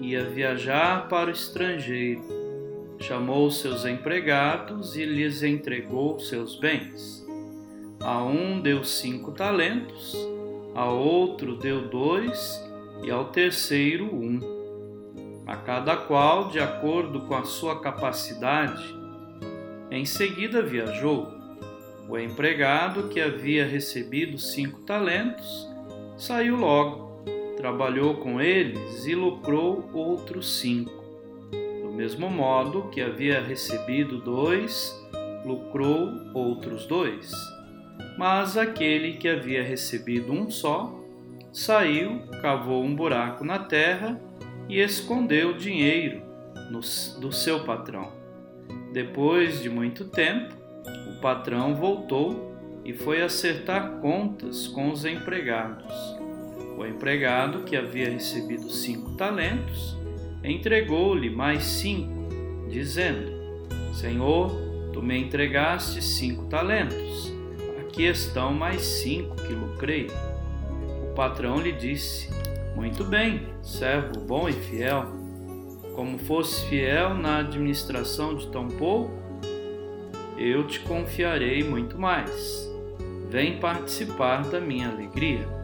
ia viajar para o estrangeiro. Chamou seus empregados e lhes entregou seus bens. A um deu cinco talentos, a outro deu dois e ao terceiro um, a cada qual de acordo com a sua capacidade. Em seguida viajou. O empregado que havia recebido cinco talentos saiu logo trabalhou com eles e lucrou outros cinco. Do mesmo modo que havia recebido dois, lucrou outros dois. Mas aquele que havia recebido um só, saiu, cavou um buraco na terra e escondeu o dinheiro no, do seu patrão. Depois de muito tempo, o patrão voltou e foi acertar contas com os empregados. O empregado, que havia recebido cinco talentos, entregou-lhe mais cinco, dizendo: Senhor, tu me entregaste cinco talentos, aqui estão mais cinco que lucrei. O patrão lhe disse: Muito bem, servo bom e fiel. Como fosse fiel na administração de tão pouco, eu te confiarei muito mais. Vem participar da minha alegria.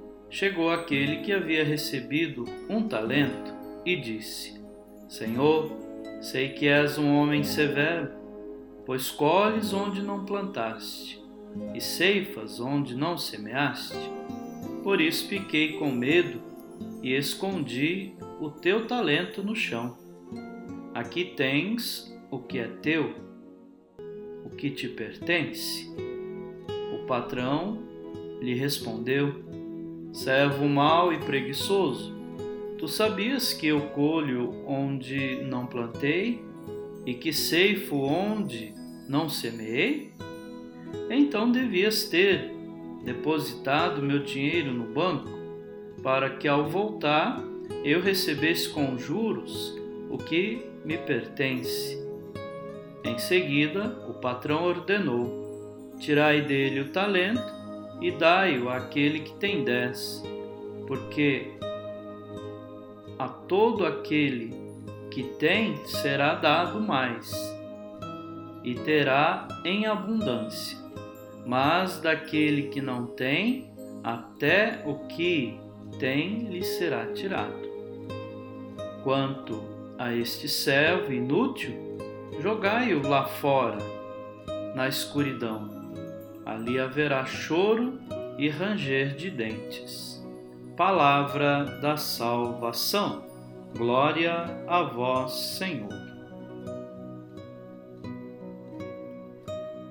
chegou aquele que havia recebido um talento e disse: Senhor, sei que és um homem severo, pois colhes onde não plantaste e ceifas onde não semeaste. Por isso fiquei com medo e escondi o teu talento no chão. Aqui tens o que é teu, o que te pertence. O patrão lhe respondeu: servo mau e preguiçoso, tu sabias que eu colho onde não plantei e que ceifo onde não semeei? Então devias ter depositado meu dinheiro no banco, para que ao voltar eu recebesse com juros o que me pertence. Em seguida, o patrão ordenou: Tirai dele o talento e dai-o àquele que tem dez, porque a todo aquele que tem será dado mais, e terá em abundância, mas daquele que não tem, até o que tem lhe será tirado. Quanto a este servo inútil, jogai-o lá fora, na escuridão ali haverá choro e ranger de dentes. Palavra da salvação. Glória a vós, Senhor.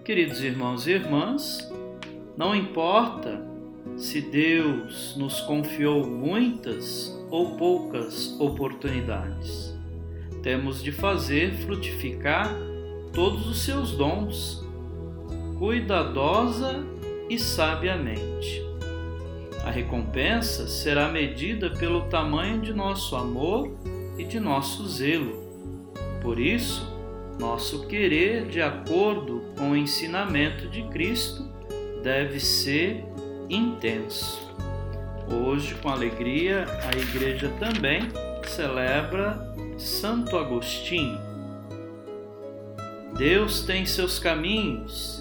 Queridos irmãos e irmãs, não importa se Deus nos confiou muitas ou poucas oportunidades, temos de fazer frutificar todos os seus dons cuidadosa e sabiamente. A recompensa será medida pelo tamanho de nosso amor e de nosso zelo. Por isso, nosso querer, de acordo com o ensinamento de Cristo, deve ser intenso. Hoje, com alegria, a Igreja também celebra Santo Agostinho. Deus tem seus caminhos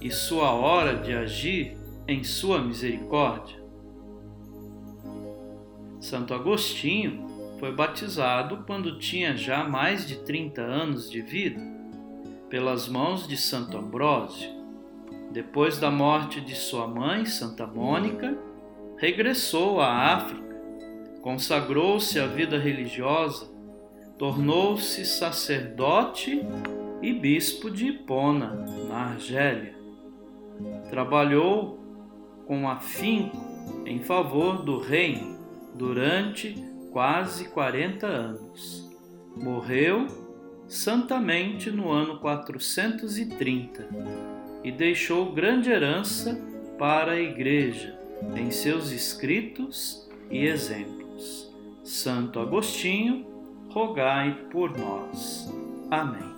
e sua hora de agir em sua misericórdia. Santo Agostinho foi batizado quando tinha já mais de 30 anos de vida, pelas mãos de Santo Ambrósio. Depois da morte de sua mãe, Santa Mônica, regressou à África, consagrou-se à vida religiosa, tornou-se sacerdote e bispo de Hipona, na Argélia. Trabalhou com afinco em favor do reino durante quase 40 anos. Morreu santamente no ano 430 e deixou grande herança para a Igreja em seus escritos e exemplos. Santo Agostinho, rogai por nós. Amém.